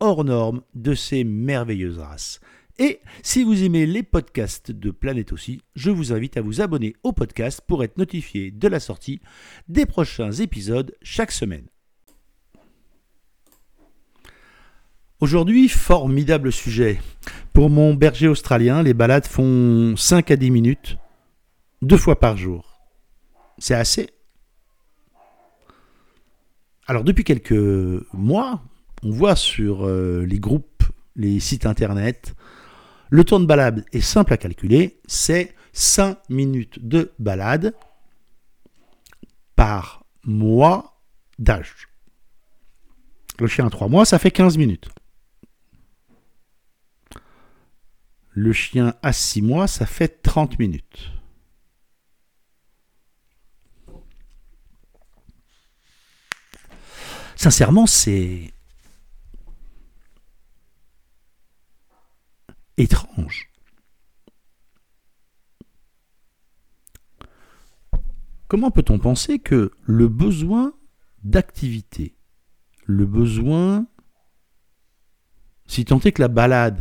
hors norme de ces merveilleuses races. Et si vous aimez les podcasts de Planète aussi, je vous invite à vous abonner au podcast pour être notifié de la sortie des prochains épisodes chaque semaine. Aujourd'hui, formidable sujet. Pour mon berger australien, les balades font 5 à 10 minutes, deux fois par jour. C'est assez. Alors depuis quelques mois, on voit sur euh, les groupes, les sites internet, le temps de balade est simple à calculer, c'est 5 minutes de balade par mois d'âge. Le chien a 3 mois, ça fait 15 minutes. Le chien à 6 mois, ça fait 30 minutes. Sincèrement, c'est étrange. Comment peut-on penser que le besoin d'activité, le besoin, si tant est que la balade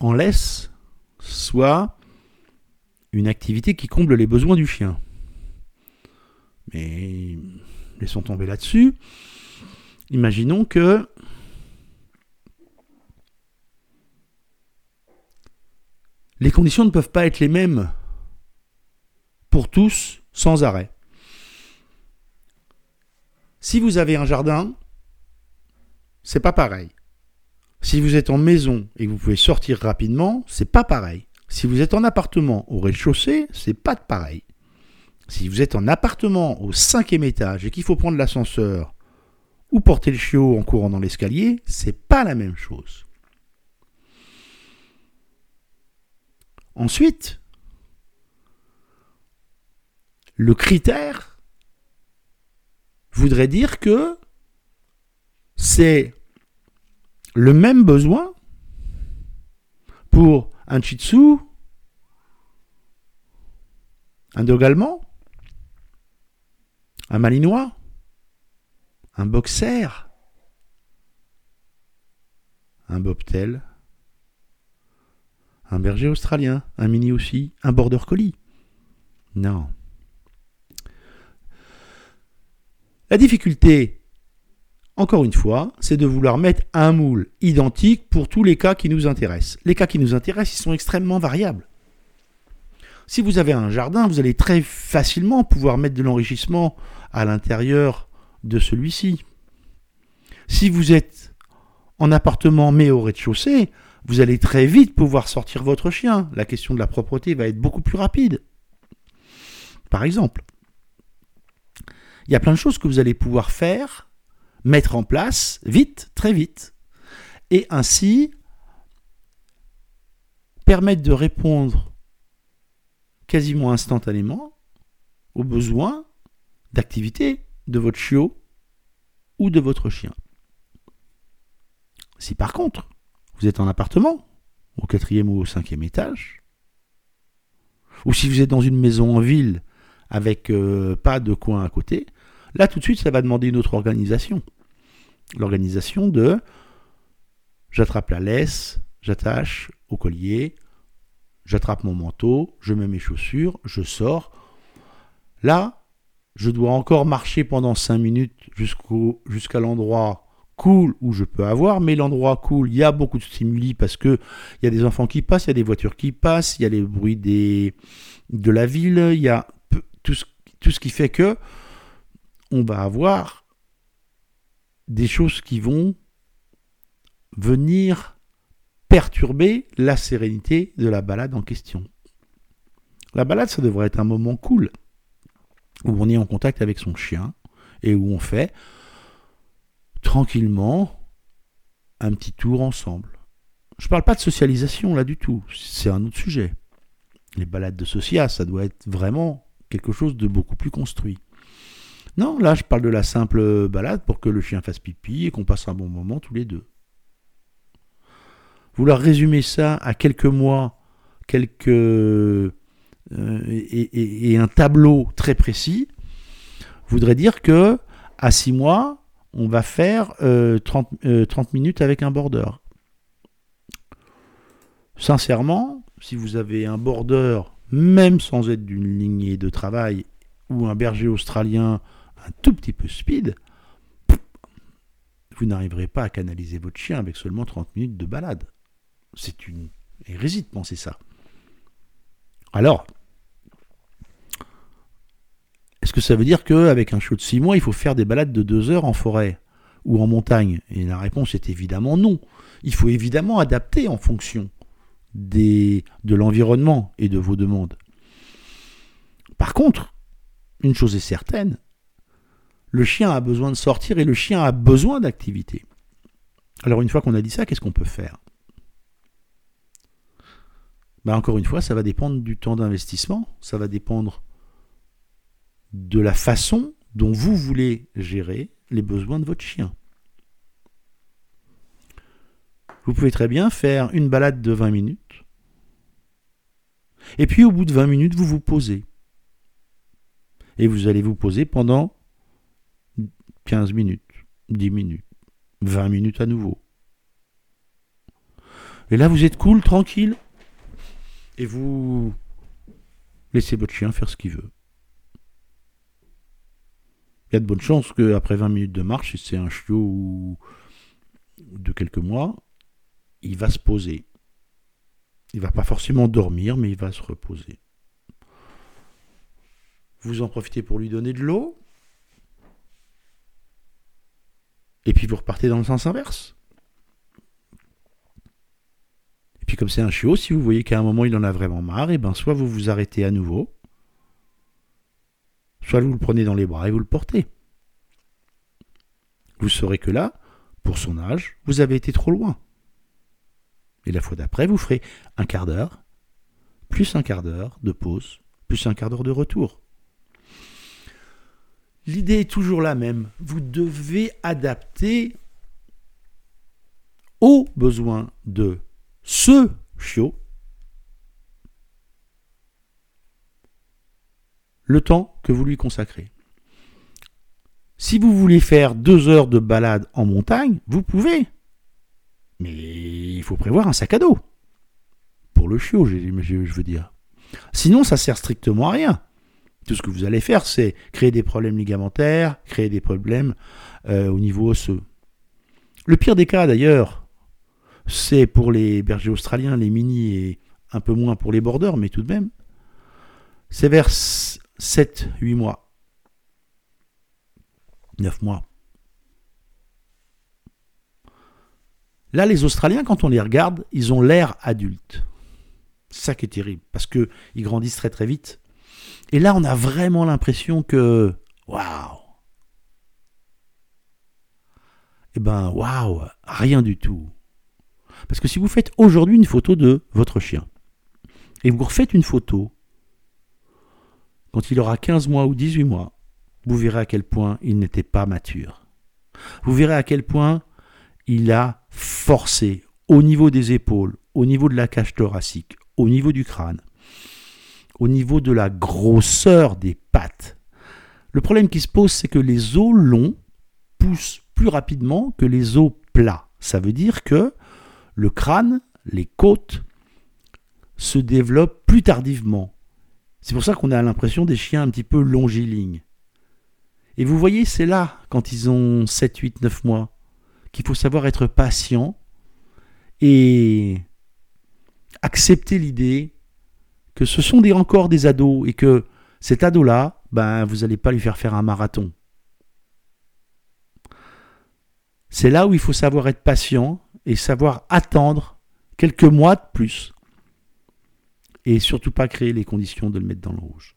en laisse, soit une activité qui comble les besoins du chien? Mais laissons tomber là-dessus. Imaginons que les conditions ne peuvent pas être les mêmes pour tous sans arrêt. Si vous avez un jardin, c'est pas pareil. Si vous êtes en maison et que vous pouvez sortir rapidement, c'est pas pareil. Si vous êtes en appartement au rez-de-chaussée, c'est pas pareil. Si vous êtes en appartement au cinquième étage et qu'il faut prendre l'ascenseur ou porter le chiot en courant dans l'escalier, c'est pas la même chose. Ensuite, le critère voudrait dire que c'est le même besoin pour un Shih Tzu, un dog un malinois, un boxer, un bobtail, un berger australien, un mini aussi, un border collie. Non. La difficulté, encore une fois, c'est de vouloir mettre un moule identique pour tous les cas qui nous intéressent. Les cas qui nous intéressent, ils sont extrêmement variables. Si vous avez un jardin, vous allez très facilement pouvoir mettre de l'enrichissement à l'intérieur de celui-ci. Si vous êtes en appartement mais au rez-de-chaussée, vous allez très vite pouvoir sortir votre chien. La question de la propreté va être beaucoup plus rapide. Par exemple, il y a plein de choses que vous allez pouvoir faire, mettre en place vite, très vite, et ainsi permettre de répondre quasiment instantanément aux besoins d'activité de votre chiot ou de votre chien. Si par contre, vous êtes en appartement, au quatrième ou au cinquième étage, ou si vous êtes dans une maison en ville avec euh, pas de coin à côté, là tout de suite ça va demander une autre organisation. L'organisation de j'attrape la laisse, j'attache au collier, j'attrape mon manteau, je mets mes chaussures, je sors. Là, je dois encore marcher pendant 5 minutes jusqu'à l'endroit cool où je peux avoir, mais l'endroit cool, il y a beaucoup de stimuli parce que il y a des enfants qui passent, il y a des voitures qui passent, il y a les bruits de la ville, il y a tout ce, tout ce qui fait que on va avoir des choses qui vont venir perturber la sérénité de la balade en question. La balade, ça devrait être un moment cool, où on est en contact avec son chien et où on fait tranquillement un petit tour ensemble. Je ne parle pas de socialisation là du tout, c'est un autre sujet. Les balades de socia, ça doit être vraiment quelque chose de beaucoup plus construit. Non, là je parle de la simple balade pour que le chien fasse pipi et qu'on passe un bon moment tous les deux. Vouloir résumer ça à quelques mois, quelques euh, et, un tableau très précis voudrait dire que à six mois, on va faire 30, euh, 30 euh, minutes avec un border. Sincèrement, si vous avez un border, même sans être d'une lignée de travail, ou un berger australien un tout petit peu speed, vous n'arriverez pas à canaliser votre chien avec seulement 30 minutes de balade. C'est une hérésie de penser ça. Alors, que ça veut dire qu'avec un chiot de 6 mois, il faut faire des balades de 2 heures en forêt ou en montagne Et la réponse est évidemment non. Il faut évidemment adapter en fonction de l'environnement et de vos demandes. Par contre, une chose est certaine, le chien a besoin de sortir et le chien a besoin d'activité. Alors une fois qu'on a dit ça, qu'est-ce qu'on peut faire? Ben, Encore une fois, ça va dépendre du temps d'investissement, ça va dépendre de la façon dont vous voulez gérer les besoins de votre chien. Vous pouvez très bien faire une balade de 20 minutes. Et puis au bout de 20 minutes, vous vous posez. Et vous allez vous poser pendant 15 minutes, 10 minutes, 20 minutes à nouveau. Et là, vous êtes cool, tranquille. Et vous laissez votre chien faire ce qu'il veut. Il y a de bonnes chances qu'après 20 minutes de marche, si c'est un chiot de quelques mois, il va se poser. Il va pas forcément dormir, mais il va se reposer. Vous en profitez pour lui donner de l'eau. Et puis vous repartez dans le sens inverse. Et puis comme c'est un chiot, si vous voyez qu'à un moment il en a vraiment marre, et eh ben soit vous vous arrêtez à nouveau, soit vous le prenez dans les bras et vous le portez. Vous saurez que là, pour son âge, vous avez été trop loin. Et la fois d'après, vous ferez un quart d'heure, plus un quart d'heure de pause, plus un quart d'heure de retour. L'idée est toujours la même. Vous devez adapter aux besoins de ce chiot le temps que vous lui consacrez. Si vous voulez faire deux heures de balade en montagne, vous pouvez. Mais il faut prévoir un sac à dos. Pour le chiot, je, veux dire. Sinon, ça sert strictement à rien. Tout ce que vous allez faire, c'est créer des problèmes ligamentaires, créer des problèmes euh, au niveau osseux. Le pire des cas, d'ailleurs, c'est pour les bergers australiens, les mini et un peu moins pour les borders, mais tout de même, c'est vers 7-8 mois. 9 mois. Là, les Australiens, quand on les regarde, ils ont l'air adultes. Ça qui est terrible, parce qu'ils grandissent très très vite. Et là, on a vraiment l'impression que, waouh Eh ben, waouh, rien du tout. Parce que si vous faites aujourd'hui une photo de votre chien, et vous refaites une photo quand il aura 15 mois ou 18 mois, vous verrez à quel point il n'était pas mature. Vous verrez à quel point il a forcé au niveau des épaules, au niveau de la cage thoracique, au niveau du crâne, au niveau de la grosseur des pattes. Le problème qui se pose, c'est que les os longs poussent plus rapidement que les os plats. Ça veut dire que le crâne, les côtes, se développent plus tardivement. C'est pour ça qu'on a l'impression des chiens un petit peu longilignes. Et vous voyez, c'est là, quand ils ont 7, 8, 9 mois, qu'il faut savoir être patient et accepter l'idée que ce sont encore des ados et que cet ado-là, ben, vous n'allez pas lui faire faire un marathon. C'est là où il faut savoir être patient et savoir attendre quelques mois de plus et surtout pas créer les conditions de le mettre dans le rouge.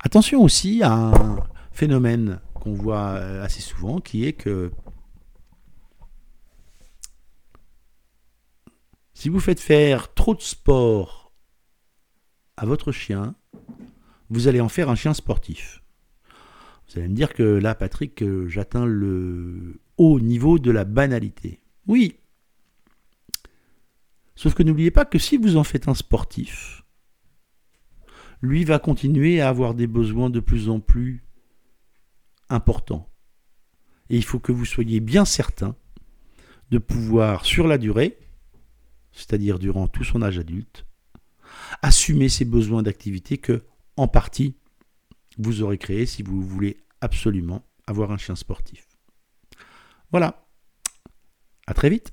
Attention aussi à un phénomène qu'on voit euh, assez souvent qui est que Si vous faites faire trop de sport à votre chien, vous allez en faire un chien sportif. Vous allez me dire que là, Patrick, euh, j'atteins le haut niveau de la banalité. Oui. Sauf que n'oubliez pas que si vous en faites un sportif, lui va continuer à avoir des besoins de plus en plus importants. Et il faut que vous soyez bien certain de pouvoir, sur la durée, c'est-à-dire durant tout son âge adulte, assumer ses besoins d'activité que, en partie, vous aurez créé si vous voulez absolument avoir un chien sportif. Voilà. À très vite.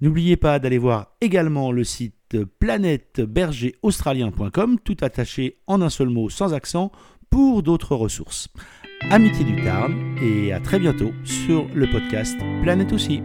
N'oubliez pas d'aller voir également le site planètebergeraustralien.com, tout attaché en un seul mot sans accent, pour d'autres ressources. Amitié du Tarn et à très bientôt sur le podcast Planète aussi.